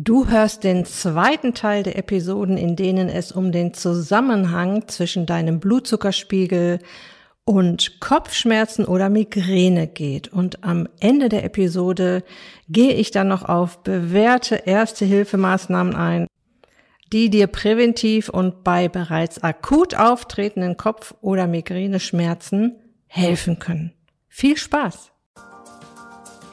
Du hörst den zweiten Teil der Episoden, in denen es um den Zusammenhang zwischen deinem Blutzuckerspiegel und Kopfschmerzen oder Migräne geht. Und am Ende der Episode gehe ich dann noch auf bewährte Erste-Hilfemaßnahmen ein, die dir präventiv und bei bereits akut auftretenden Kopf- oder Migräneschmerzen helfen können. Viel Spaß!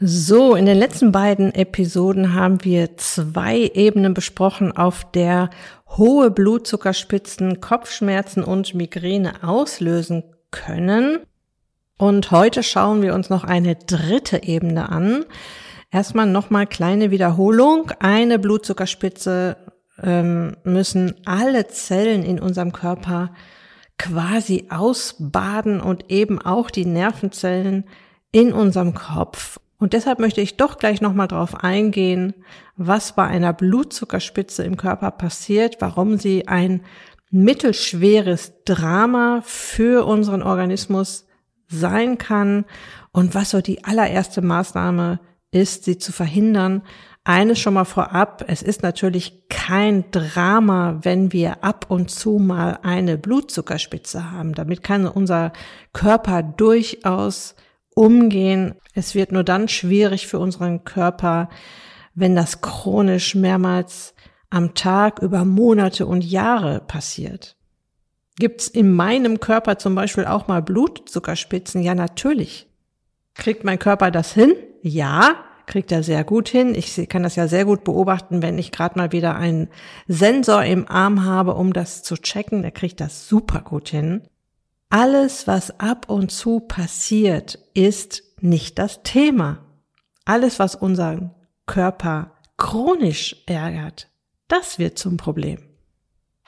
So, in den letzten beiden Episoden haben wir zwei Ebenen besprochen, auf der hohe Blutzuckerspitzen Kopfschmerzen und Migräne auslösen können. Und heute schauen wir uns noch eine dritte Ebene an. Erstmal nochmal kleine Wiederholung. Eine Blutzuckerspitze ähm, müssen alle Zellen in unserem Körper quasi ausbaden und eben auch die Nervenzellen in unserem Kopf. Und deshalb möchte ich doch gleich nochmal drauf eingehen, was bei einer Blutzuckerspitze im Körper passiert, warum sie ein mittelschweres Drama für unseren Organismus sein kann und was so die allererste Maßnahme ist, sie zu verhindern. Eines schon mal vorab, es ist natürlich kein Drama, wenn wir ab und zu mal eine Blutzuckerspitze haben. Damit kann unser Körper durchaus umgehen. Es wird nur dann schwierig für unseren Körper, wenn das chronisch mehrmals am Tag über Monate und Jahre passiert. Gibt's in meinem Körper zum Beispiel auch mal Blutzuckerspitzen? Ja, natürlich. Kriegt mein Körper das hin? Ja, kriegt er sehr gut hin. Ich kann das ja sehr gut beobachten, wenn ich gerade mal wieder einen Sensor im Arm habe, um das zu checken. Der kriegt das super gut hin. Alles, was ab und zu passiert, ist nicht das Thema. Alles, was unseren Körper chronisch ärgert, das wird zum Problem.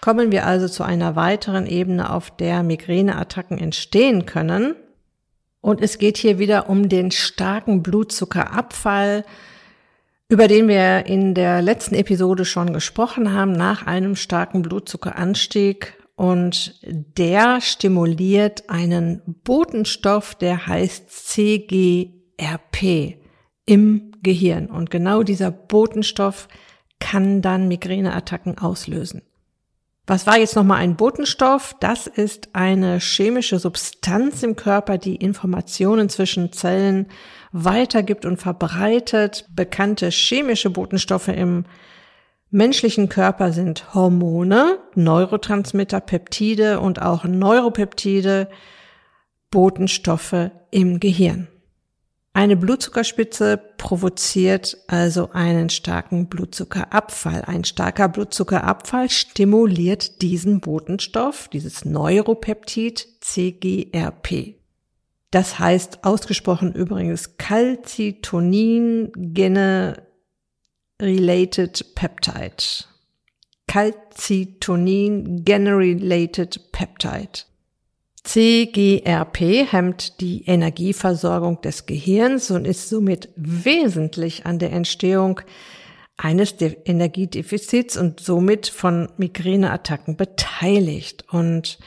Kommen wir also zu einer weiteren Ebene, auf der Migräneattacken entstehen können. Und es geht hier wieder um den starken Blutzuckerabfall, über den wir in der letzten Episode schon gesprochen haben. Nach einem starken Blutzuckeranstieg und der stimuliert einen Botenstoff, der heißt CGRP im Gehirn. Und genau dieser Botenstoff kann dann Migräneattacken auslösen. Was war jetzt nochmal ein Botenstoff? Das ist eine chemische Substanz im Körper, die Informationen zwischen Zellen weitergibt und verbreitet. Bekannte chemische Botenstoffe im menschlichen Körper sind Hormone, Neurotransmitter, Peptide und auch Neuropeptide, Botenstoffe im Gehirn. Eine Blutzuckerspitze provoziert also einen starken Blutzuckerabfall. Ein starker Blutzuckerabfall stimuliert diesen Botenstoff, dieses Neuropeptid CGRP. Das heißt ausgesprochen übrigens Calcitonin Gene Related Peptide. Calcitonin Generated Peptide. CGRP hemmt die Energieversorgung des Gehirns und ist somit wesentlich an der Entstehung eines De Energiedefizits und somit von Migräneattacken beteiligt. Und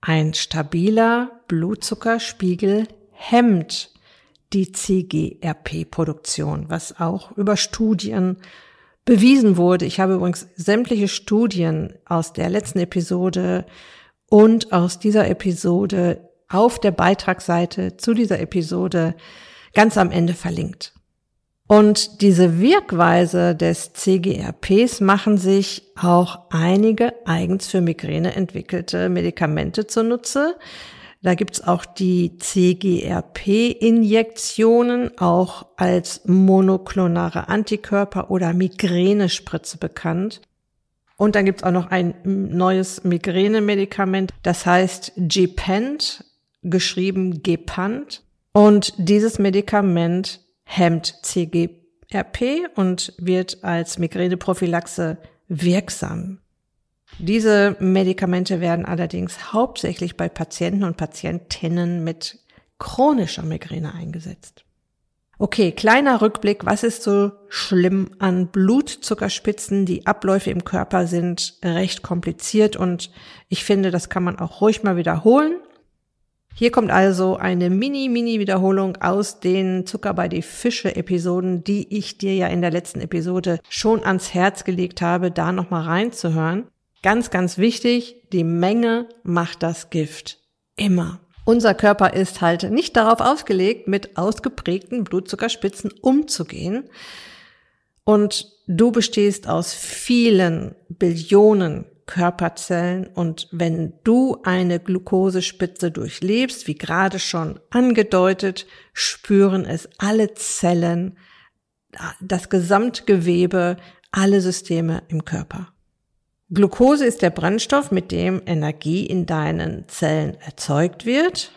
ein stabiler Blutzuckerspiegel hemmt die CGRP-Produktion, was auch über Studien bewiesen wurde. Ich habe übrigens sämtliche Studien aus der letzten Episode und aus dieser Episode auf der Beitragsseite zu dieser Episode ganz am Ende verlinkt. Und diese Wirkweise des CGRPs machen sich auch einige eigens für Migräne entwickelte Medikamente zunutze, da gibt's auch die CGRP-Injektionen, auch als monoklonare Antikörper oder Migränespritze bekannt. Und dann gibt's auch noch ein neues Migränemedikament, das heißt Gepant, geschrieben Gepant. Und dieses Medikament hemmt CGRP RP und wird als Migräneprophylaxe wirksam. Diese Medikamente werden allerdings hauptsächlich bei Patienten und Patientinnen mit chronischer Migräne eingesetzt. Okay, kleiner Rückblick. Was ist so schlimm an Blutzuckerspitzen? Die Abläufe im Körper sind recht kompliziert und ich finde, das kann man auch ruhig mal wiederholen. Hier kommt also eine Mini-Mini-Wiederholung aus den Zucker bei die Fische Episoden, die ich dir ja in der letzten Episode schon ans Herz gelegt habe, da nochmal reinzuhören. Ganz, ganz wichtig, die Menge macht das Gift. Immer. Unser Körper ist halt nicht darauf ausgelegt, mit ausgeprägten Blutzuckerspitzen umzugehen. Und du bestehst aus vielen Billionen Körperzellen und wenn du eine Glukosespitze durchlebst, wie gerade schon angedeutet, spüren es alle Zellen, das Gesamtgewebe, alle Systeme im Körper. Glucose ist der Brennstoff, mit dem Energie in deinen Zellen erzeugt wird.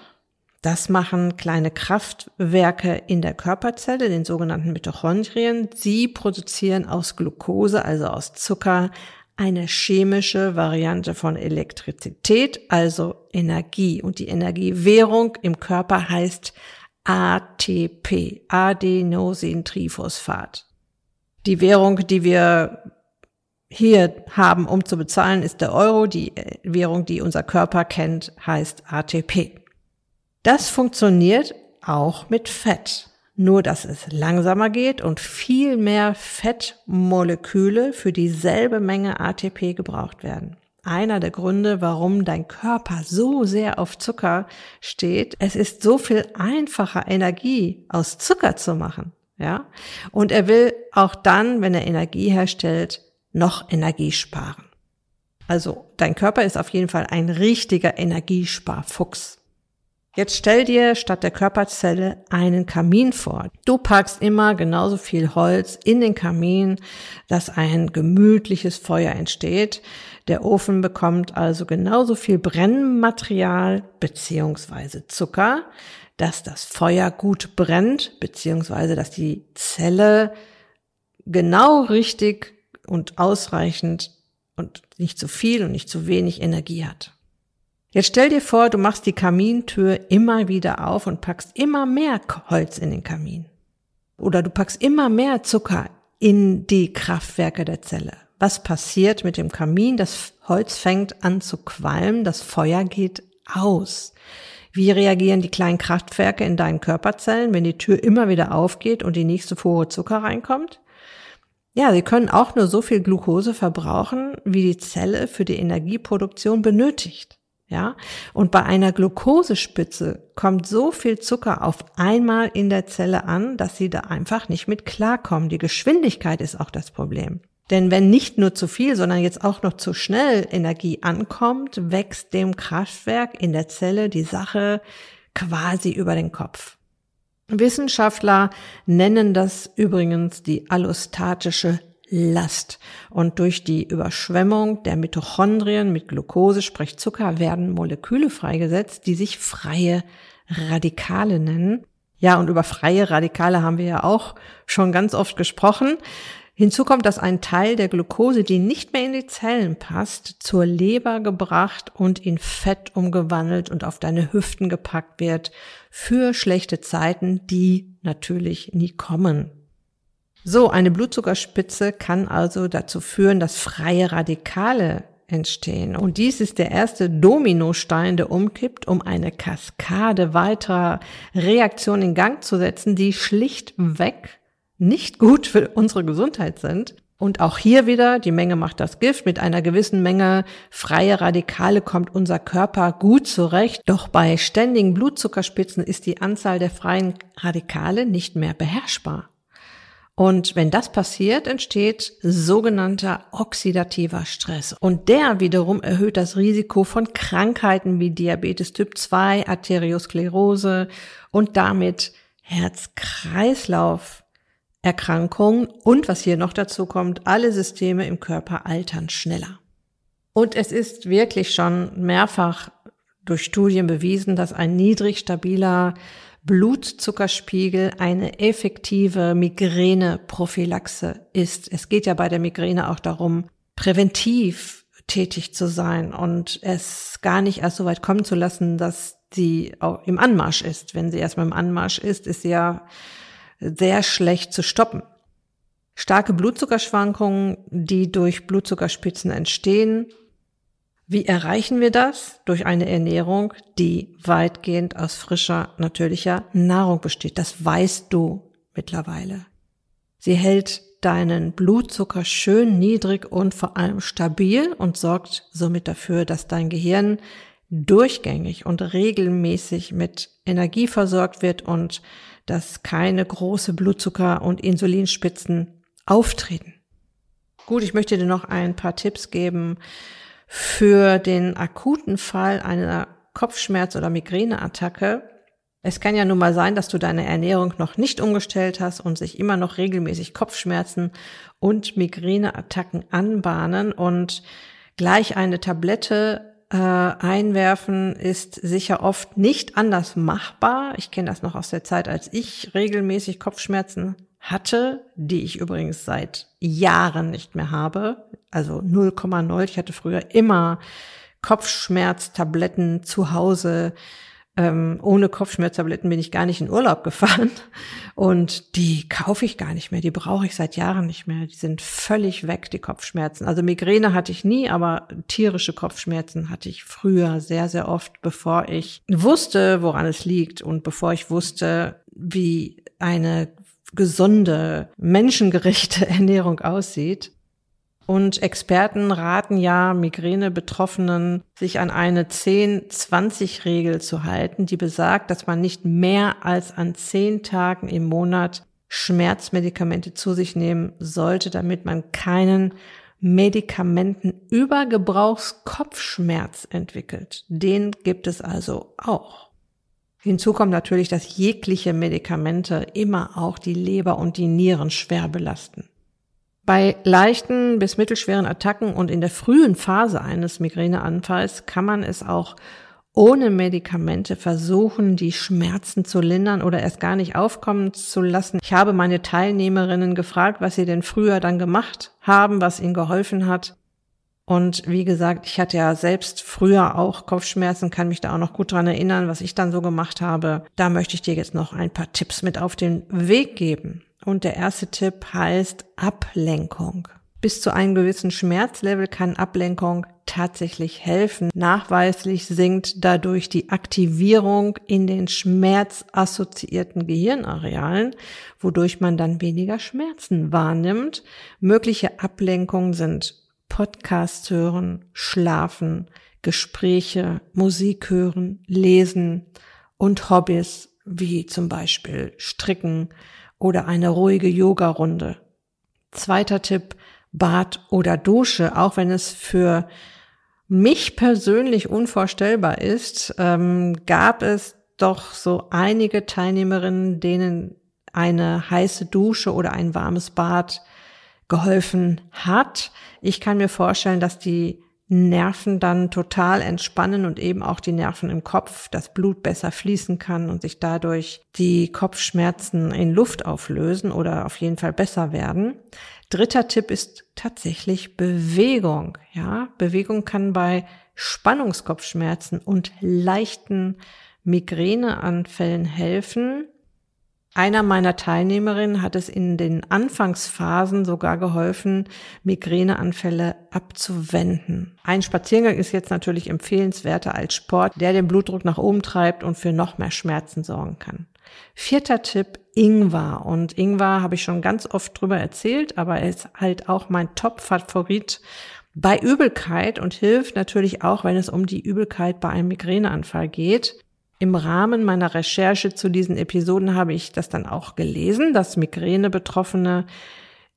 Das machen kleine Kraftwerke in der Körperzelle, den sogenannten Mitochondrien. Sie produzieren aus Glucose, also aus Zucker, eine chemische Variante von Elektrizität, also Energie. Und die Energiewährung im Körper heißt ATP, Adenosintriphosphat. Die Währung, die wir hier haben, um zu bezahlen, ist der Euro. Die äh, Währung, die unser Körper kennt, heißt ATP. Das funktioniert auch mit Fett. Nur, dass es langsamer geht und viel mehr Fettmoleküle für dieselbe Menge ATP gebraucht werden. Einer der Gründe, warum dein Körper so sehr auf Zucker steht. Es ist so viel einfacher, Energie aus Zucker zu machen. Ja. Und er will auch dann, wenn er Energie herstellt, noch Energie sparen. Also dein Körper ist auf jeden Fall ein richtiger Energiesparfuchs. Jetzt stell dir statt der Körperzelle einen Kamin vor. Du packst immer genauso viel Holz in den Kamin, dass ein gemütliches Feuer entsteht. Der Ofen bekommt also genauso viel Brennmaterial beziehungsweise Zucker, dass das Feuer gut brennt, beziehungsweise dass die Zelle genau richtig und ausreichend und nicht zu viel und nicht zu wenig Energie hat. Jetzt stell dir vor, du machst die Kamintür immer wieder auf und packst immer mehr Holz in den Kamin. Oder du packst immer mehr Zucker in die Kraftwerke der Zelle. Was passiert mit dem Kamin? Das Holz fängt an zu qualmen, das Feuer geht aus. Wie reagieren die kleinen Kraftwerke in deinen Körperzellen, wenn die Tür immer wieder aufgeht und die nächste Fuhre Zucker reinkommt? Ja, sie können auch nur so viel Glucose verbrauchen, wie die Zelle für die Energieproduktion benötigt. Ja, und bei einer Glukosespitze kommt so viel Zucker auf einmal in der Zelle an, dass sie da einfach nicht mit klarkommen. Die Geschwindigkeit ist auch das Problem. Denn wenn nicht nur zu viel, sondern jetzt auch noch zu schnell Energie ankommt, wächst dem Kraftwerk in der Zelle die Sache quasi über den Kopf. Wissenschaftler nennen das übrigens die allostatische Last. Und durch die Überschwemmung der Mitochondrien mit Glucose, sprich Zucker, werden Moleküle freigesetzt, die sich freie Radikale nennen. Ja, und über freie Radikale haben wir ja auch schon ganz oft gesprochen. Hinzu kommt, dass ein Teil der Glucose, die nicht mehr in die Zellen passt, zur Leber gebracht und in Fett umgewandelt und auf deine Hüften gepackt wird für schlechte Zeiten, die natürlich nie kommen. So, eine Blutzuckerspitze kann also dazu führen, dass freie Radikale entstehen. Und dies ist der erste Dominostein, der umkippt, um eine Kaskade weiterer Reaktionen in Gang zu setzen, die schlichtweg nicht gut für unsere Gesundheit sind. Und auch hier wieder, die Menge macht das Gift. Mit einer gewissen Menge freie Radikale kommt unser Körper gut zurecht. Doch bei ständigen Blutzuckerspitzen ist die Anzahl der freien Radikale nicht mehr beherrschbar. Und wenn das passiert, entsteht sogenannter oxidativer Stress. Und der wiederum erhöht das Risiko von Krankheiten wie Diabetes Typ 2, Arteriosklerose und damit Herz-Kreislauf Erkrankungen und was hier noch dazu kommt, alle Systeme im Körper altern schneller. Und es ist wirklich schon mehrfach durch Studien bewiesen, dass ein niedrig stabiler Blutzuckerspiegel eine effektive Migräneprophylaxe ist. Es geht ja bei der Migräne auch darum, präventiv tätig zu sein und es gar nicht erst so weit kommen zu lassen, dass sie auch im Anmarsch ist. Wenn sie erstmal im Anmarsch ist, ist sie ja sehr schlecht zu stoppen. Starke Blutzuckerschwankungen, die durch Blutzuckerspitzen entstehen. Wie erreichen wir das? Durch eine Ernährung, die weitgehend aus frischer, natürlicher Nahrung besteht. Das weißt du mittlerweile. Sie hält deinen Blutzucker schön niedrig und vor allem stabil und sorgt somit dafür, dass dein Gehirn durchgängig und regelmäßig mit Energie versorgt wird und dass keine große Blutzucker- und Insulinspitzen auftreten. Gut, ich möchte dir noch ein paar Tipps geben für den akuten Fall einer Kopfschmerz- oder Migräneattacke. Es kann ja nun mal sein, dass du deine Ernährung noch nicht umgestellt hast und sich immer noch regelmäßig Kopfschmerzen und Migräneattacken anbahnen und gleich eine Tablette äh, einwerfen ist sicher oft nicht anders machbar. Ich kenne das noch aus der Zeit, als ich regelmäßig Kopfschmerzen hatte, die ich übrigens seit Jahren nicht mehr habe. Also 0,0. Ich hatte früher immer Kopfschmerztabletten zu Hause ähm, ohne Kopfschmerztabletten bin ich gar nicht in Urlaub gefahren. Und die kaufe ich gar nicht mehr. Die brauche ich seit Jahren nicht mehr. Die sind völlig weg, die Kopfschmerzen. Also Migräne hatte ich nie, aber tierische Kopfschmerzen hatte ich früher sehr, sehr oft, bevor ich wusste, woran es liegt und bevor ich wusste, wie eine gesunde, menschengerechte Ernährung aussieht. Und Experten raten ja Migräne-Betroffenen, sich an eine 10-20-Regel zu halten, die besagt, dass man nicht mehr als an 10 Tagen im Monat Schmerzmedikamente zu sich nehmen sollte, damit man keinen Medikamentenübergebrauchskopfschmerz entwickelt. Den gibt es also auch. Hinzu kommt natürlich, dass jegliche Medikamente immer auch die Leber und die Nieren schwer belasten. Bei leichten bis mittelschweren Attacken und in der frühen Phase eines Migräneanfalls kann man es auch ohne Medikamente versuchen, die Schmerzen zu lindern oder erst gar nicht aufkommen zu lassen. Ich habe meine Teilnehmerinnen gefragt, was sie denn früher dann gemacht haben, was ihnen geholfen hat. Und wie gesagt, ich hatte ja selbst früher auch Kopfschmerzen, kann mich da auch noch gut dran erinnern, was ich dann so gemacht habe. Da möchte ich dir jetzt noch ein paar Tipps mit auf den Weg geben. Und der erste Tipp heißt Ablenkung. Bis zu einem gewissen Schmerzlevel kann Ablenkung tatsächlich helfen. Nachweislich sinkt dadurch die Aktivierung in den schmerzassoziierten Gehirnarealen, wodurch man dann weniger Schmerzen wahrnimmt. Mögliche Ablenkungen sind Podcast hören, schlafen, Gespräche, Musik hören, lesen und Hobbys wie zum Beispiel Stricken, oder eine ruhige Yoga-Runde. Zweiter Tipp, Bad oder Dusche, auch wenn es für mich persönlich unvorstellbar ist, ähm, gab es doch so einige Teilnehmerinnen, denen eine heiße Dusche oder ein warmes Bad geholfen hat. Ich kann mir vorstellen, dass die Nerven dann total entspannen und eben auch die Nerven im Kopf, das Blut besser fließen kann und sich dadurch die Kopfschmerzen in Luft auflösen oder auf jeden Fall besser werden. Dritter Tipp ist tatsächlich Bewegung. Ja, Bewegung kann bei Spannungskopfschmerzen und leichten Migräneanfällen helfen. Einer meiner Teilnehmerinnen hat es in den Anfangsphasen sogar geholfen, Migräneanfälle abzuwenden. Ein Spaziergang ist jetzt natürlich empfehlenswerter als Sport, der den Blutdruck nach oben treibt und für noch mehr Schmerzen sorgen kann. Vierter Tipp, Ingwer. Und Ingwer habe ich schon ganz oft drüber erzählt, aber er ist halt auch mein Top-Favorit bei Übelkeit und hilft natürlich auch, wenn es um die Übelkeit bei einem Migräneanfall geht. Im Rahmen meiner Recherche zu diesen Episoden habe ich das dann auch gelesen, dass Migräne-Betroffene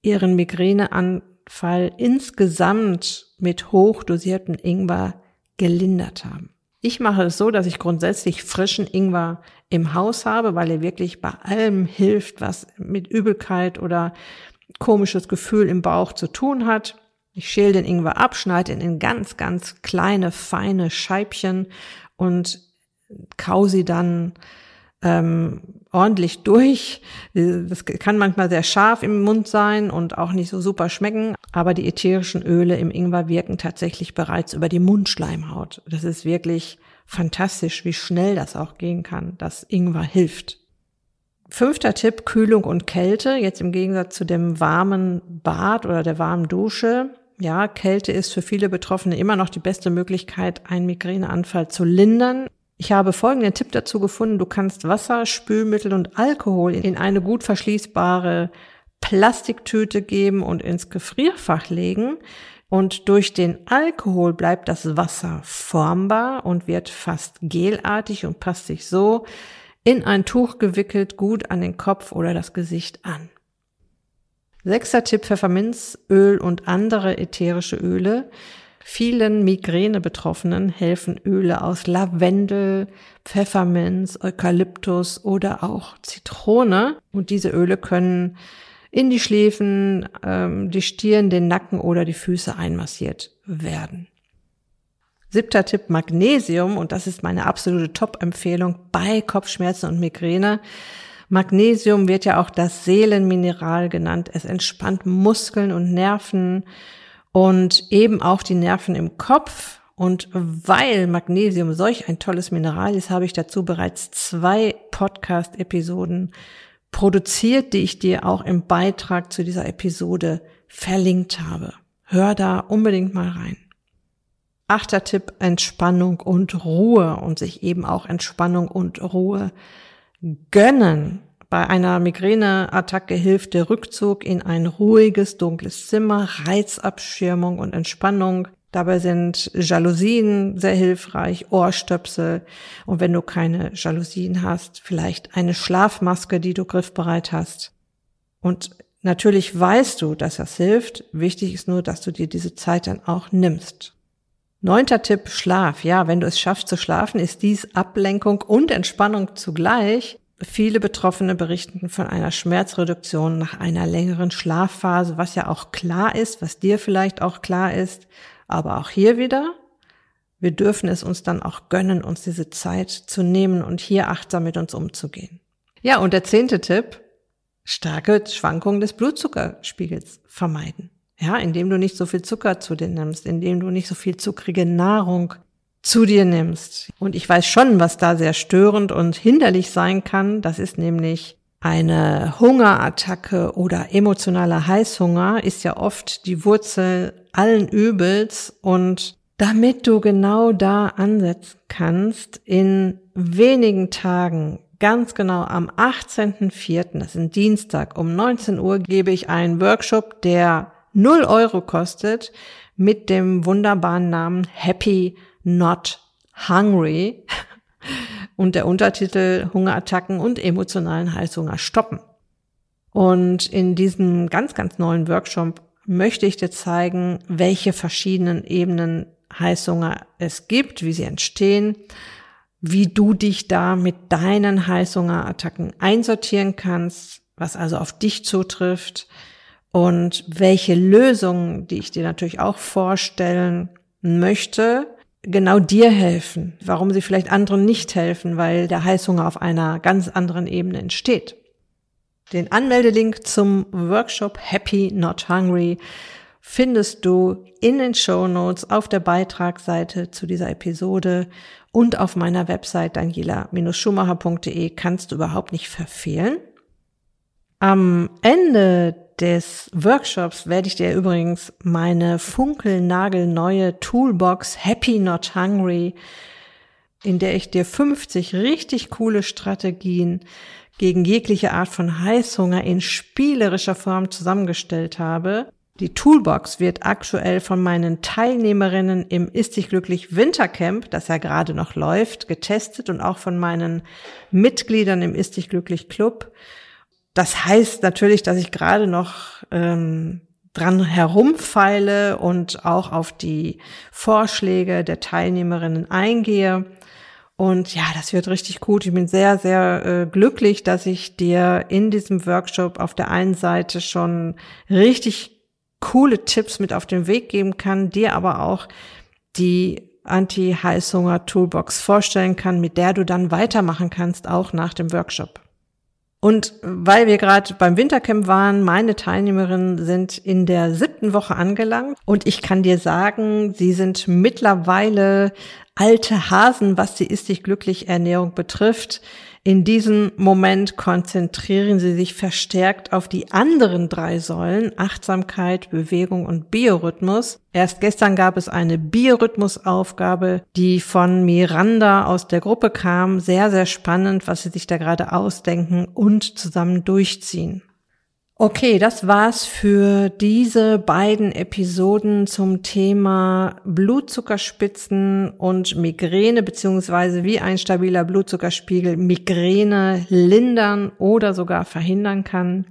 ihren Migräneanfall insgesamt mit hochdosiertem Ingwer gelindert haben. Ich mache es so, dass ich grundsätzlich frischen Ingwer im Haus habe, weil er wirklich bei allem hilft, was mit Übelkeit oder komisches Gefühl im Bauch zu tun hat. Ich schäle den Ingwer ab, schneide ihn in ganz, ganz kleine, feine Scheibchen und kau sie dann ähm, ordentlich durch. Das kann manchmal sehr scharf im Mund sein und auch nicht so super schmecken, aber die ätherischen Öle im Ingwer wirken tatsächlich bereits über die Mundschleimhaut. Das ist wirklich fantastisch, wie schnell das auch gehen kann, dass Ingwer hilft. Fünfter Tipp, Kühlung und Kälte. Jetzt im Gegensatz zu dem warmen Bad oder der warmen Dusche. Ja, Kälte ist für viele Betroffene immer noch die beste Möglichkeit, einen Migräneanfall zu lindern. Ich habe folgenden Tipp dazu gefunden. Du kannst Wasser, Spülmittel und Alkohol in eine gut verschließbare Plastiktüte geben und ins Gefrierfach legen. Und durch den Alkohol bleibt das Wasser formbar und wird fast gelartig und passt sich so in ein Tuch gewickelt gut an den Kopf oder das Gesicht an. Sechster Tipp Pfefferminzöl und andere ätherische Öle. Vielen Migräne-Betroffenen helfen Öle aus Lavendel, Pfefferminz, Eukalyptus oder auch Zitrone. Und diese Öle können in die Schläfen, ähm, die Stirn, den Nacken oder die Füße einmassiert werden. Siebter Tipp Magnesium und das ist meine absolute Top-Empfehlung bei Kopfschmerzen und Migräne. Magnesium wird ja auch das Seelenmineral genannt. Es entspannt Muskeln und Nerven und eben auch die Nerven im Kopf. Und weil Magnesium solch ein tolles Mineral ist, habe ich dazu bereits zwei Podcast-Episoden produziert, die ich dir auch im Beitrag zu dieser Episode verlinkt habe. Hör da unbedingt mal rein. Achter Tipp, Entspannung und Ruhe und sich eben auch Entspannung und Ruhe gönnen. Bei einer Migräneattacke hilft der Rückzug in ein ruhiges, dunkles Zimmer, Reizabschirmung und Entspannung. Dabei sind Jalousien sehr hilfreich, Ohrstöpsel und wenn du keine Jalousien hast, vielleicht eine Schlafmaske, die du griffbereit hast. Und natürlich weißt du, dass das hilft. Wichtig ist nur, dass du dir diese Zeit dann auch nimmst. Neunter Tipp, Schlaf. Ja, wenn du es schaffst zu schlafen, ist dies Ablenkung und Entspannung zugleich. Viele Betroffene berichten von einer Schmerzreduktion nach einer längeren Schlafphase, was ja auch klar ist, was dir vielleicht auch klar ist. Aber auch hier wieder, wir dürfen es uns dann auch gönnen, uns diese Zeit zu nehmen und hier achtsam mit uns umzugehen. Ja, und der zehnte Tipp, starke Schwankungen des Blutzuckerspiegels vermeiden. Ja, indem du nicht so viel Zucker zu dir nimmst, indem du nicht so viel zuckrige Nahrung zu dir nimmst. Und ich weiß schon, was da sehr störend und hinderlich sein kann. Das ist nämlich eine Hungerattacke oder emotionaler Heißhunger ist ja oft die Wurzel allen Übels und damit du genau da ansetzen kannst, in wenigen Tagen, ganz genau am 18.04., das ist ein Dienstag um 19 Uhr, gebe ich einen Workshop, der 0 Euro kostet mit dem wunderbaren Namen Happy Not Hungry und der Untertitel Hungerattacken und emotionalen Heißhunger stoppen. Und in diesem ganz, ganz neuen Workshop möchte ich dir zeigen, welche verschiedenen Ebenen Heißhunger es gibt, wie sie entstehen, wie du dich da mit deinen Heißhungerattacken einsortieren kannst, was also auf dich zutrifft, und welche Lösungen, die ich dir natürlich auch vorstellen möchte, genau dir helfen, warum sie vielleicht anderen nicht helfen, weil der Heißhunger auf einer ganz anderen Ebene entsteht. Den Anmeldelink zum Workshop Happy Not Hungry findest du in den Show Notes auf der Beitragsseite zu dieser Episode und auf meiner Website daniela-schumacher.de kannst du überhaupt nicht verfehlen. Am Ende des Workshops werde ich dir übrigens meine funkelnagelneue Toolbox Happy Not Hungry, in der ich dir 50 richtig coole Strategien gegen jegliche Art von Heißhunger in spielerischer Form zusammengestellt habe. Die Toolbox wird aktuell von meinen Teilnehmerinnen im Ist dich glücklich Wintercamp, das ja gerade noch läuft, getestet und auch von meinen Mitgliedern im Ist dich glücklich Club das heißt natürlich, dass ich gerade noch ähm, dran herumfeile und auch auf die Vorschläge der Teilnehmerinnen eingehe. Und ja, das wird richtig gut. Ich bin sehr, sehr äh, glücklich, dass ich dir in diesem Workshop auf der einen Seite schon richtig coole Tipps mit auf den Weg geben kann, dir aber auch die Anti-Heißhunger-Toolbox vorstellen kann, mit der du dann weitermachen kannst, auch nach dem Workshop. Und weil wir gerade beim Wintercamp waren, meine Teilnehmerinnen sind in der siebten Woche angelangt und ich kann dir sagen, sie sind mittlerweile alte Hasen, was die Ist dich glücklich Ernährung betrifft. In diesem Moment konzentrieren Sie sich verstärkt auf die anderen drei Säulen, Achtsamkeit, Bewegung und Biorhythmus. Erst gestern gab es eine Biorhythmusaufgabe, die von Miranda aus der Gruppe kam. Sehr, sehr spannend, was Sie sich da gerade ausdenken und zusammen durchziehen. Okay, das war's für diese beiden Episoden zum Thema Blutzuckerspitzen und Migräne beziehungsweise wie ein stabiler Blutzuckerspiegel Migräne lindern oder sogar verhindern kann.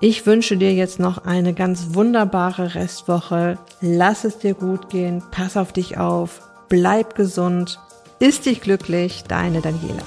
Ich wünsche dir jetzt noch eine ganz wunderbare Restwoche. Lass es dir gut gehen, pass auf dich auf, bleib gesund, ist dich glücklich, deine Daniela.